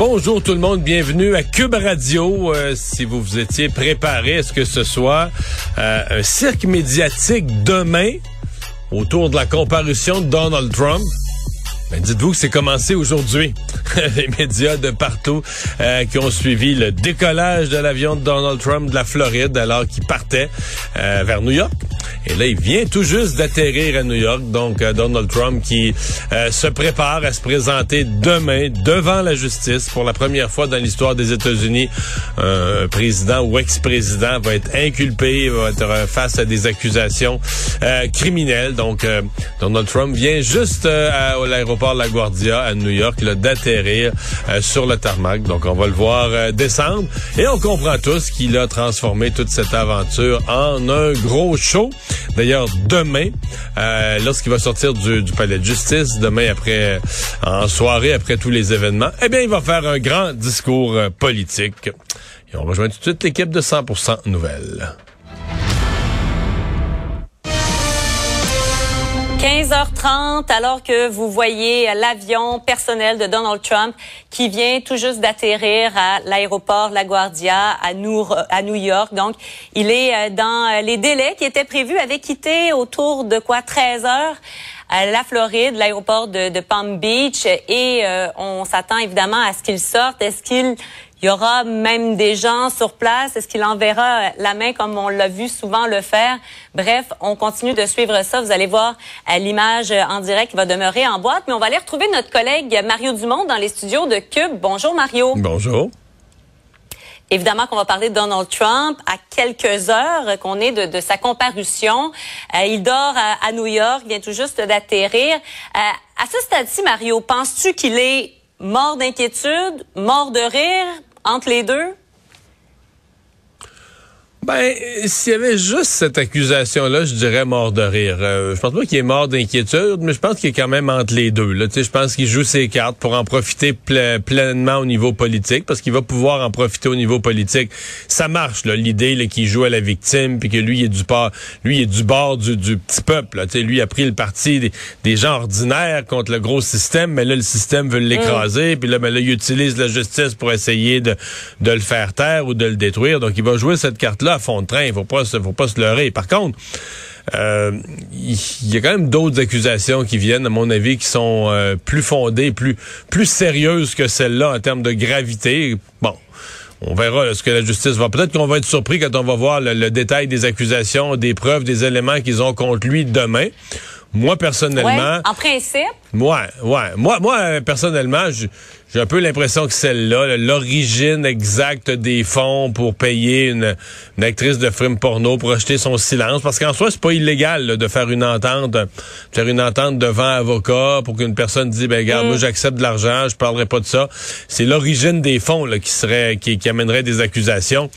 Bonjour tout le monde, bienvenue à Cube Radio. Euh, si vous vous étiez préparé à ce que ce soit euh, un cirque médiatique demain autour de la comparution de Donald Trump, ben dites-vous que c'est commencé aujourd'hui. Les médias de partout euh, qui ont suivi le décollage de l'avion de Donald Trump de la Floride alors qu'il partait vers New York. Et là, il vient tout juste d'atterrir à New York. Donc, euh, Donald Trump qui euh, se prépare à se présenter demain devant la justice pour la première fois dans l'histoire des États-Unis. Un président ou ex-président va être inculpé, va être face à des accusations euh, criminelles. Donc, Donald Trump vient juste à, l'aéroport La Guardia à New York d'atterrir sur le tarmac. Donc, on va le voir descendre. Et on comprend tous qu'il a transformé toute cette aventure en un gros show. D'ailleurs, demain, euh, lorsqu'il va sortir du, palais de justice, demain après, en soirée après tous les événements, eh bien, il va faire un grand discours euh, politique. Et on rejoint tout de suite l'équipe de 100% Nouvelles. 15h30, alors que vous voyez l'avion personnel de Donald Trump qui vient tout juste d'atterrir à l'aéroport LaGuardia à New, à New York. Donc, il est euh, dans les délais qui étaient prévus, avait quitté autour de quoi? 13 heures à la Floride, l'aéroport de, de, Palm Beach, et euh, on s'attend évidemment à ce qu'il sorte. Est-ce qu'il il y aura même des gens sur place. Est-ce qu'il enverra la main comme on l'a vu souvent le faire? Bref, on continue de suivre ça. Vous allez voir euh, l'image en direct qui va demeurer en boîte. Mais on va aller retrouver notre collègue Mario Dumont dans les studios de Cube. Bonjour Mario. Bonjour. Évidemment qu'on va parler de Donald Trump à quelques heures qu'on est de, sa comparution. Euh, il dort à, New York, vient tout juste d'atterrir. Euh, à ce stade-ci, Mario, penses-tu qu'il est mort d'inquiétude, mort de rire? Entre les deux? Ben, s'il y avait juste cette accusation-là, je dirais mort de rire. Euh, je pense pas qu'il est mort d'inquiétude, mais je pense qu'il est quand même entre les deux. Là. Je pense qu'il joue ses cartes pour en profiter pleinement au niveau politique, parce qu'il va pouvoir en profiter au niveau politique. Ça marche, l'idée qu'il joue à la victime, puis que lui, il est du bord, lui, il est du bord du, petit peuple. Là. Lui, il a pris le parti des, gens ordinaires contre le gros système, mais là, le système veut l'écraser, puis là, ben, là, il utilise la justice pour essayer de, de le faire taire ou de le détruire. Donc, il va jouer cette carte-là à fond de train. Il faut pas, faut pas se leurrer. Par contre, euh, il y a quand même d'autres accusations qui viennent, à mon avis, qui sont euh, plus fondées, plus, plus sérieuses que celle-là en termes de gravité. Bon. On verra ce que la justice va. Peut-être qu'on va être surpris quand on va voir le, détail des accusations, des preuves, des éléments qu'ils ont contre lui demain. Moi, personnellement. en principe. Ouais, ouais. Moi, moi, personnellement, j'ai un peu l'impression que celle-là, l'origine exacte des fonds pour payer une, actrice de film porno pour acheter son silence, parce qu'en soi, c'est pas illégal de faire une entente, faire une entente devant avocat pour qu'une personne dise, ben regarde, moi mm. j'accepte de l'argent, je parlerai pas de ça. C'est l'origine des fonds là, qui serait, qui, qui amènerait des accusations.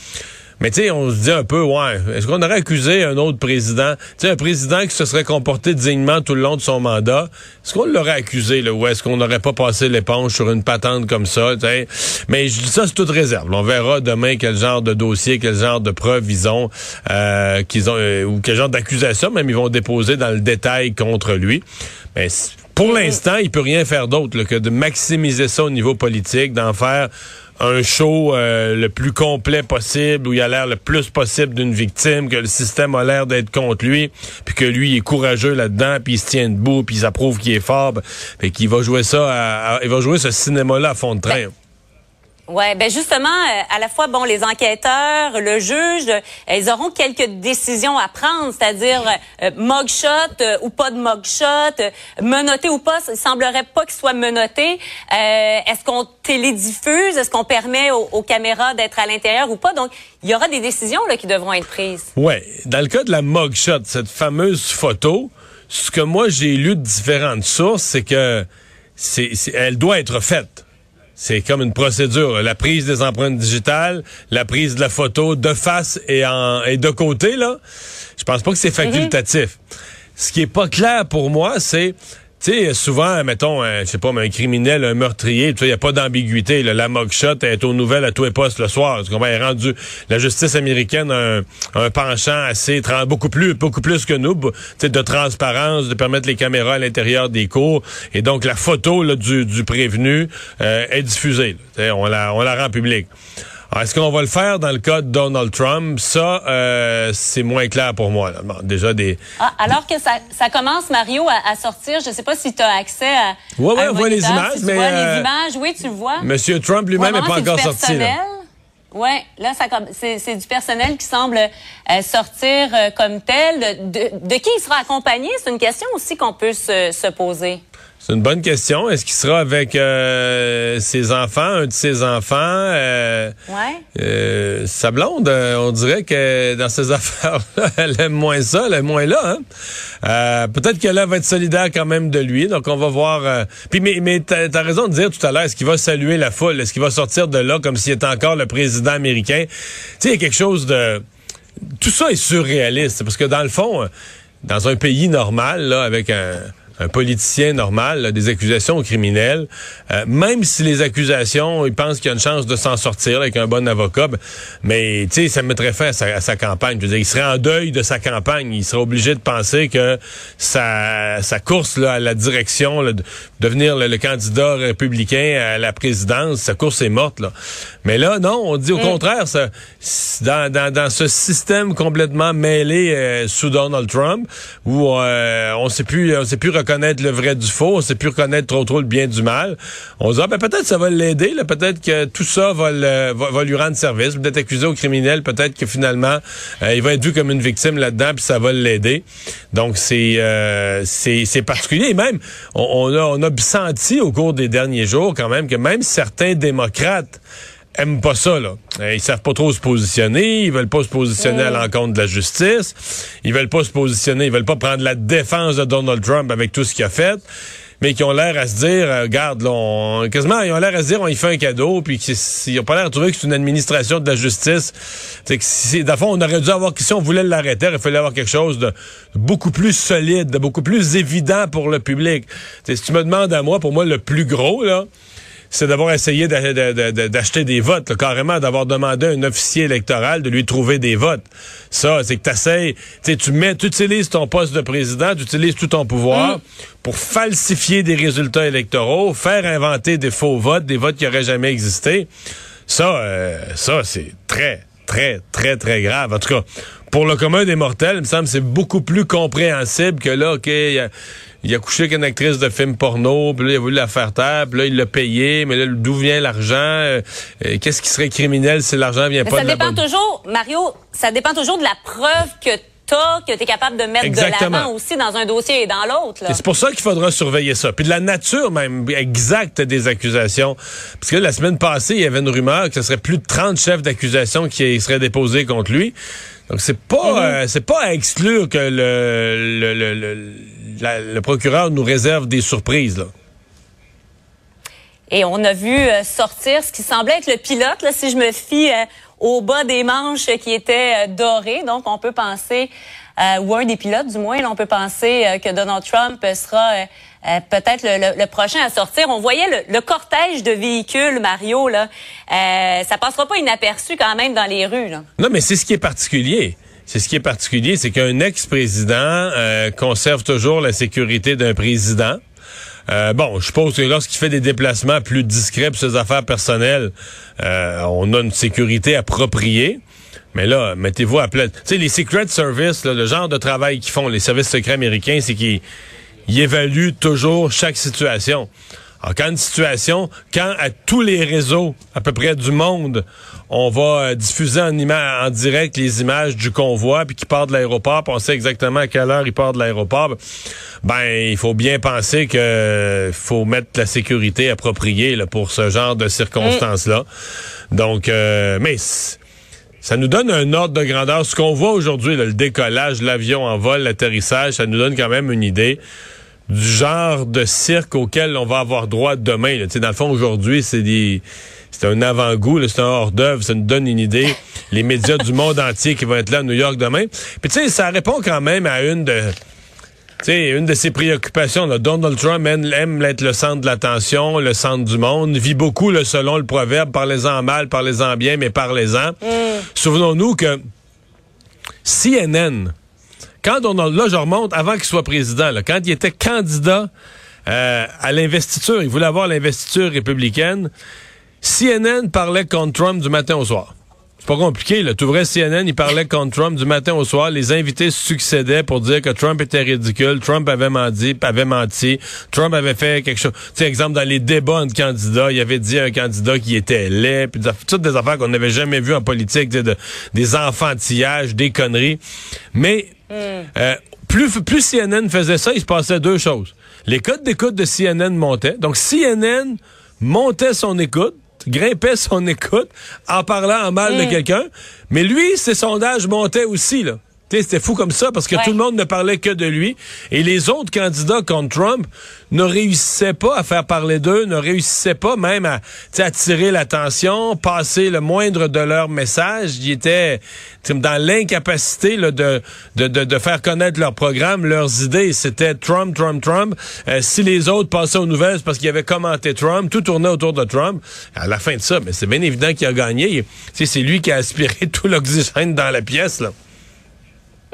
Mais tu sais, on se dit un peu, ouais, est-ce qu'on aurait accusé un autre président, tu sais, un président qui se serait comporté dignement tout le long de son mandat, est-ce qu'on l'aurait accusé, là, ou est-ce qu'on n'aurait pas passé l'éponge sur une patente comme ça, sais? Mais je dis ça, c'est toute réserve. On verra demain quel genre de dossier, quel genre de preuves ils ont, euh, qu'ils ont, euh, ou quel genre d'accusation même ils vont déposer dans le détail contre lui. Pour l'instant, il peut rien faire d'autre que de maximiser ça au niveau politique, d'en faire un show euh, le plus complet possible, où il a l'air le plus possible d'une victime, que le système a l'air d'être contre lui, puis que lui il est courageux là-dedans, puis il se tient debout, puis ça prouve qu'il est fort, puis qu'il va jouer ça, il va jouer ce cinéma-là à fond de train. Ben, Ouais, ben justement, euh, à la fois, bon, les enquêteurs, le juge, euh, ils auront quelques décisions à prendre, c'est-à-dire euh, mugshot ou pas de mugshot, menotté ou pas. Il semblerait pas qu'il soit menotté. Est-ce qu'on télédiffuse? Est-ce qu'on permet aux, caméras d'être à l'intérieur ou pas? Donc, il y aura des décisions là qui devront être prises. Ouais, dans le cas de la mugshot, cette fameuse photo, ce que moi j'ai lu de différentes sources, c'est que c'est, elle doit être faite c'est comme une procédure. La prise des empreintes digitales, la prise de la photo de face et, en, et de côté, là. Je pense pas que c'est facultatif. Ce qui est pas clair pour moi, c'est tu souvent, mettons, je sais pas, un criminel, un meurtrier, il n'y a pas d'ambiguïté. La mugshot est aux nouvelles à tous les postes le soir. Tu comprends? rendu, la justice américaine a un, penchant assez, beaucoup plus, beaucoup plus que nous, de transparence, de permettre les caméras à l'intérieur des cours. Et donc, la photo du prévenu euh, est diffusée. On la, on la rend publique. Est-ce qu'on va le faire dans le cas de Donald Trump? Ça, euh, c'est moins clair pour moi. déjà des. Ah, alors que ça, ça, commence, Mario, à, sortir. Je ne sais pas si tu as accès à. Oui, oui, on voit les images. mais, vois les euh, images, oui, tu le vois. Monsieur Trump lui-même n'est pas encore sorti. Oui, là, c'est du personnel qui semble euh, sortir comme tel. De, de, qui il sera accompagné? C'est une question aussi qu'on peut se, se poser. C'est une bonne question. Est-ce qu'il sera avec euh, ses enfants, un de ses enfants? Euh, ouais. Euh, sa blonde, euh, on dirait que dans ses affaires-là, elle aime moins ça, elle aime moins là. Hein? Euh, peut-être qu'elle va être solidaire quand même de lui. Donc, on va voir. Puis, mais, mais t'as as raison de dire tout à l'heure, est-ce qu'il va saluer la foule? Est-ce qu'il va sortir de là comme s'il était encore le président américain? Tu sais, il y a quelque chose de... Tout ça est surréaliste. Parce que dans le fond, dans un pays normal, là, avec un un politicien normal, des accusations criminelles, euh, même si les accusations, il pense qu'il y a une chance de s'en sortir avec un bon avocat, ben, mais tu sais, ça mettrait fin à sa, campagne. Je veux il serait en deuil de sa campagne. Il serait obligé de penser que sa, sa course là, à la direction, de devenir le, candidat républicain à la présidence, sa course est morte. Là. Mais là, non, on dit au mm. contraire, ça, dans, dans, dans, ce système complètement mêlé euh, sous Donald Trump, où euh, on sait plus, on sait plus reconnaître le vrai du faux, on sait plus reconnaître trop trop le bien du mal. On se dit, ah, ben, peut-être ça va l'aider, peut-être que tout ça va, le, va, lui rendre service, peut-être accusé au criminel, peut-être que finalement, euh, il va être vu comme une victime là-dedans, puis ça va l'aider. Donc, c'est euh, c'est particulier. Et même, on, a, on a senti au cours des derniers jours quand même que même certains démocrates aiment pas ça, là. Euh, ils savent pas trop se positionner, ils veulent pas se positionner à l'encontre de la justice, ils veulent pas se positionner, ils veulent pas prendre la défense de Donald Trump avec tout ce qu'il a fait, mais qui ont l'air à se dire, euh, regarde, là, quasiment, ils ont l'air à se dire, on y fait un cadeau, puis qu'ils ont pas l'air de trouver que c'est une administration de la justice. C'est que si, fond, on aurait dû avoir, si on voulait l'arrêter, il fallait avoir quelque chose de beaucoup plus solide, de beaucoup plus évident pour le public. si tu me demandes à moi, pour moi, le plus gros, là, c'est d'avoir essayé d'acheter des votes, carrément d'avoir demandé à un officier électoral de lui trouver des votes. Ça, c'est que t'essayes, tu mets, tu utilises ton poste de président, tu utilises tout ton pouvoir mm. pour falsifier des résultats électoraux, faire inventer des faux votes, des votes qui n'auraient jamais existé. Ça, euh, ça, c'est très, très, très, très grave. En tout cas, pour le commun des mortels, il me semble c'est beaucoup plus compréhensible que là, OK, il a couché avec une actrice de film porno, puis là, il a voulu la faire taire, puis là, il l'a payé, mais là, d'où vient l'argent? Euh, euh, qu'est-ce qui serait criminel si l'argent vient pas ça de dépend toujours, Mario, ça dépend toujours de la preuve que t'as, que tu es capable de mettre de l'avant aussi dans un dossier et dans l'autre. C'est pour ça qu'il faudra surveiller ça. Puis de la nature même exacte des accusations. Parce que la semaine passée, il y avait une rumeur que ce serait plus de 30 chefs d'accusation qui seraient déposés contre lui. Donc c'est pas mm-hmm. euh, c'est pas à exclure que le, le, le le procureur nous réserve des surprises. Là. Et on a vu euh, sortir ce qui semblait être le pilote, là, si je me fie euh, au bas des manches qui était euh, doré. Donc, on peut penser, ou un des pilotes du moins, on peut penser que Donald Trump sera peut-être le, prochain à sortir. On voyait le, cortège de véhicules, Mario, là. ça passera pas inaperçu quand même dans les rues. Là. Non, mais c'est ce qui est particulier. C'est ce qui est particulier, c'est qu'un ex-président euh, conserve toujours la sécurité d'un président. Euh, bon, je suppose que lorsqu'il fait des déplacements plus discrets pour ses affaires personnelles, euh, on a une sécurité appropriée. Mais là, mettez-vous à plat. Tu sais, les Secret Service, le genre de travail qu'ils font, les services secrets américains, c'est qu'ils évaluent toujours chaque situation. Alors, quand une situation, quand à tous les réseaux, à peu près du monde, on va euh, diffuser en, en direct les images du convoi, puis qui part de l'aéroport, on sait exactement à quelle heure il part de l'aéroport, ben il faut bien penser que faut mettre la sécurité appropriée là, pour ce genre de circonstances-là. Donc, euh, mais ça nous donne un ordre de grandeur. Ce qu'on voit aujourd'hui, le décollage, l'avion en vol, l'atterrissage, ça nous donne quand même une idée. Du genre de cirque auquel on va avoir droit demain. Là. Dans le fond, aujourd'hui, c'est des c'est un avant-goût, c'est un hors-d'œuvre, ça nous donne une idée. Les médias du monde entier qui vont être là à New York demain. Puis tu sais, ça répond quand même à une de sais, une de ses préoccupations, là, Donald Trump aime, être le centre de l'attention, le centre du monde, vit beaucoup le selon le proverbe, parlez-en mal, parlez-en bien, mais parlez-en. Mm. Souvenons-nous que CNN, quand Donald, là je remonte avant qu'il soit président, là, quand il était candidat euh, à l'investiture, il voulait avoir l'investiture républicaine, CNN parlait contre Trump du matin au soir. C'est pas compliqué, là. Tout vrai, CNN, il parlait contre Trump du matin au soir. Les invités succédaient pour dire que Trump était ridicule. Trump avait menti, avait menti. Trump avait fait quelque chose. Tu sais, exemple, dans les débats de candidats, il avait dit à un candidat qui était laid, puis toutes des affaires qu'on n'avait jamais vues en politique, de, des enfantillages, des conneries. Mais, euh, plus, plus CNN faisait ça, il se passait deux choses. Les codes d'écoute de CNN montaient. Donc, CNN montait son écoute grimpait son écoute en parlant en mal de mm. quelqu'un. Mais lui, ses sondages montaient aussi, là. C'était fou comme ça parce que tout le monde ne parlait que de lui. Et les autres candidats contre Trump ne réussissaient pas à faire parler d'eux, ne réussissaient pas même à attirer l'attention, passer le moindre de leurs messages. Ils étaient dans l'incapacité de, de, de, de, faire connaître leur programme, leurs idées. C'était Trump, Trump, Trump. Euh, si les autres passaient aux nouvelles, c'est parce qu'ils avaient commenté Trump. Tout tournait autour de Trump. À la fin de ça, mais c'est bien évident qu'il a gagné. C'est lui qui a aspiré tout l'oxygène dans la pièce. Là.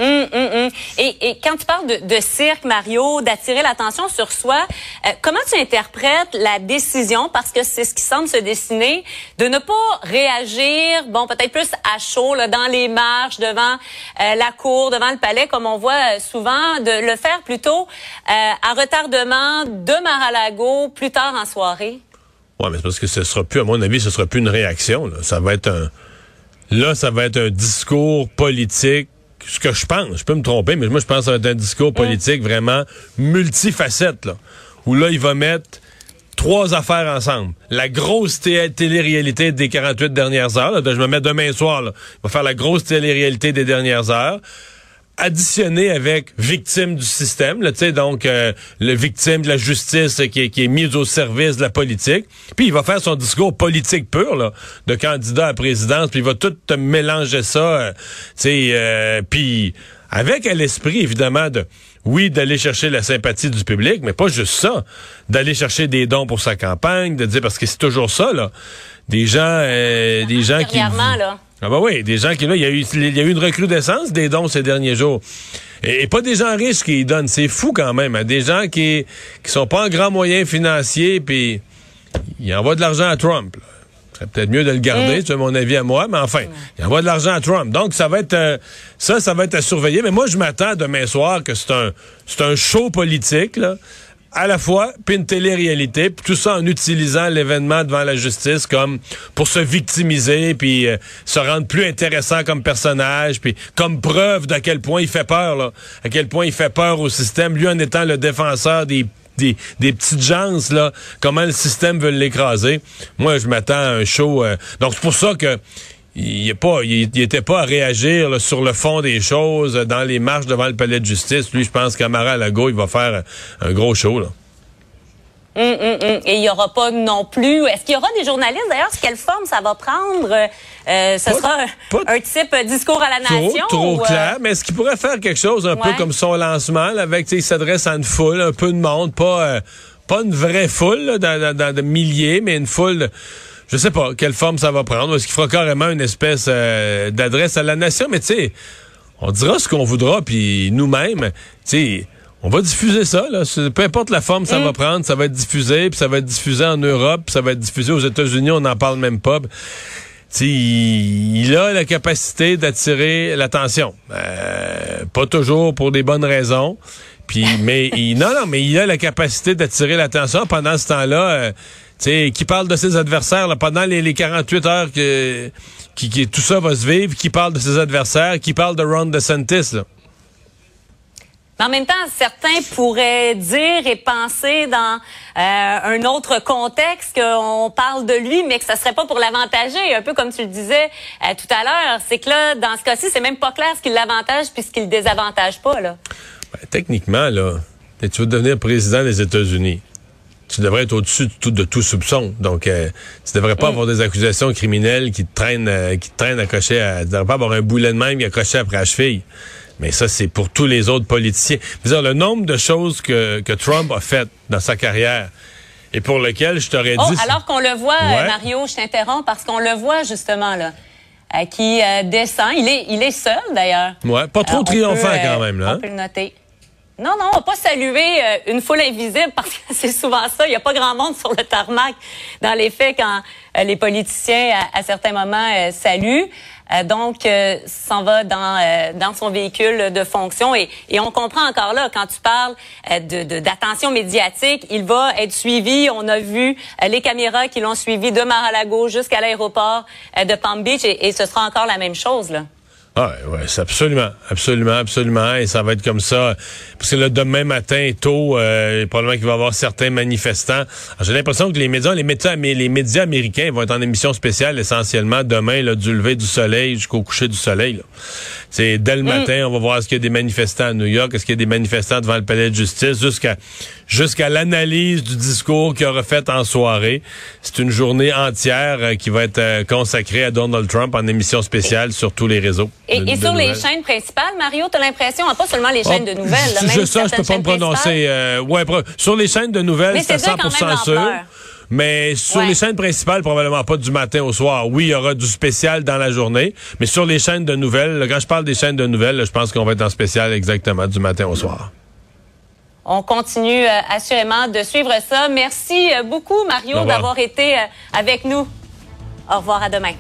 Hum, hum, hum. Et, et, quand tu parles de, de cirque, Mario, d'attirer l'attention sur soi, euh, comment tu interprètes la décision, parce que c'est ce qui semble se dessiner, de ne pas réagir, bon, peut-être plus à chaud, là, dans les marches, devant euh, la cour, devant le palais, comme on voit souvent, de le faire plutôt euh, à retardement de Mar-a-Lago plus tard en soirée? Oui, mais c'est parce que ce sera plus, à mon avis, ce sera plus une réaction. Là. Ça va être un... Là, ça va être un discours politique ce que je pense, je peux me tromper, mais moi je pense que ça va être un discours politique vraiment multifacette, là, où là, il va mettre trois affaires ensemble. La grosse télé-réalité des 48 dernières heures, je me mets demain soir, là, il va faire la grosse télé-réalité des dernières heures additionné avec victime du système, là, donc euh, le victime de la justice qui est, qui est mise au service de la politique. Puis il va faire son discours politique pur là, de candidat à présidence, puis il va tout mélanger ça, euh, euh, puis avec à l'esprit évidemment de oui, d'aller chercher la sympathie du public, mais pas juste ça, d'aller chercher des dons pour sa campagne, de dire parce que c'est toujours ça là, des gens, euh, des gens qui là ah bah oui, des gens qui là, il y a eu il y a eu une recrudescence des dons ces derniers jours. Et, pas des gens riches qui donnent, c'est fou quand même, hein. des gens qui qui sont pas en grand moyen financier puis ils envoient de l'argent à Trump. C'est peut-être mieux de le garder, c'est mon avis à moi, mais enfin, il envoie de l'argent à Trump. Donc ça va être euh, ça ça va être à surveiller, mais moi je m'attends demain soir que c'est un c'est un show politique là à la fois, puis une télé-réalité, tout ça en utilisant l'événement devant la justice comme pour se victimiser, puis euh, se rendre plus intéressant comme personnage, puis comme preuve d'à quel point il fait peur, là, à quel point il fait peur au système, lui en étant le défenseur des des, des, petites gens, là, comment le système veut l'écraser. Moi, je m'attends à un show. Euh, donc, c'est pour ça que il pas, il, était pas à réagir sur le fond des choses dans les marches devant le palais de justice. Lui, je pense qu'Amara Lago, il va faire un gros show. Là. Hum, hum, hum. Et il n'y aura pas non plus. Est-ce qu'il y aura des journalistes? D'ailleurs? Quelle forme ça va prendre? Euh, ce sera un, type discours à la nation? Trop, euh? clair. Mais est-ce qu'il pourrait faire quelque chose un peu comme son lancement, là, avec, il s'adresse à une foule, un peu de monde, pas, euh, pas une vraie foule, dans, dans, de milliers, mais une foule je sais pas quelle forme ça va prendre. Est-ce qu'il fera carrément une espèce euh, d'adresse à la nation? Mais tu sais, on dira ce qu'on voudra, puis nous-mêmes, tu sais, on va diffuser ça. Là. Peu importe la forme ça va mm. prendre, ça va être diffusé, puis ça va être diffusé en Europe, puis ça va être diffusé aux États-Unis, on n'en parle même pas. sais, il a la capacité d'attirer l'attention. Euh, pas toujours pour des bonnes raisons. Puis, mais il, non, non, mais il a la capacité d'attirer l'attention pendant ce temps-là. Euh, qui parle de ses adversaires là, pendant les, 48 heures que qui, tout ça va se vivre, qui parle de ses adversaires, qui parle de Ron DeSantis. Là. Mais en même temps, certains pourraient dire et penser dans euh, un autre contexte qu'on parle de lui, mais que ça serait pas pour l'avantager, un peu comme tu le disais euh, tout à l'heure. C'est que là, dans ce cas-ci, c'est même pas clair ce qui l'avantage puis ce qui le désavantage pas. Là. Ben, techniquement, là, tu veux devenir président des États-Unis, tu devrais être au-dessus de tout, de tout soupçon. Donc, euh, tu devrais pas mm. avoir des accusations criminelles qui te traînent, euh, qui te traînent à cocher. À, tu devrais pas avoir un boulet de même qui a coché après la cheville. Mais ça, c'est pour tous les autres politiciens. Dire, le nombre de choses que, que Trump a faites dans sa carrière et pour lequel je t'aurais oh, dit... Alors qu'on le voit, Mario, je t'interromps, parce qu'on le voit justement là. Euh, qui euh, descend. Il est, il est seul d'ailleurs. Ouais, pas trop triomphant quand même là. On peut le noter. Non, non, on va pas saluer euh, une foule invisible parce que c'est souvent ça. Il n'y a pas grand monde sur le tarmac dans les faits quand euh, les politiciens, à, certains moments, euh, saluent. donc, s'en va dans, dans son véhicule de fonction. Et, et, on comprend encore là, quand tu parles d'attention de, médiatique, il va être suivi. On a vu les caméras qui l'ont suivi de Mar-a-Lago jusqu'à l'aéroport de Palm Beach. Et, et ce sera encore la même chose, là. Ah, ouais, c'est absolument, absolument, absolument. Et ça va être comme ça. Parce que le demain matin, tôt, euh, probablement qu'il va y avoir certains manifestants. J'ai l'impression que les médias, les médias, les médias américains vont être en émission spéciale essentiellement demain, là, du lever du soleil jusqu'au coucher du soleil. C'est dès le mm. matin, on va voir est-ce qu'il y a des manifestants à New York, est-ce qu'il y a des manifestants devant le palais de justice, jusqu'à jusqu'à l'analyse du discours qu'il aura fait en soirée. C'est une journée entière euh, qui va être euh, consacrée à Donald Trump en émission spéciale sur tous les réseaux. Et, sur les chaînes principales, Mario, tu as l'impression, pas seulement les chaînes de oh, nouvelles. Là, même ça, je peux pas me prononcer. Euh, ouais, sur les chaînes de nouvelles, c'est 100% sûr. Mais sur les chaînes principales, probablement pas du matin au soir. Oui, il y aura du spécial dans la journée, mais sur les chaînes de nouvelles, quand je parle des chaînes de nouvelles, je pense qu'on va être en spécial exactement du matin au soir. On continue euh, assurément de suivre ça. Merci euh, beaucoup, Mario, d'avoir été avec nous. Au revoir, à demain.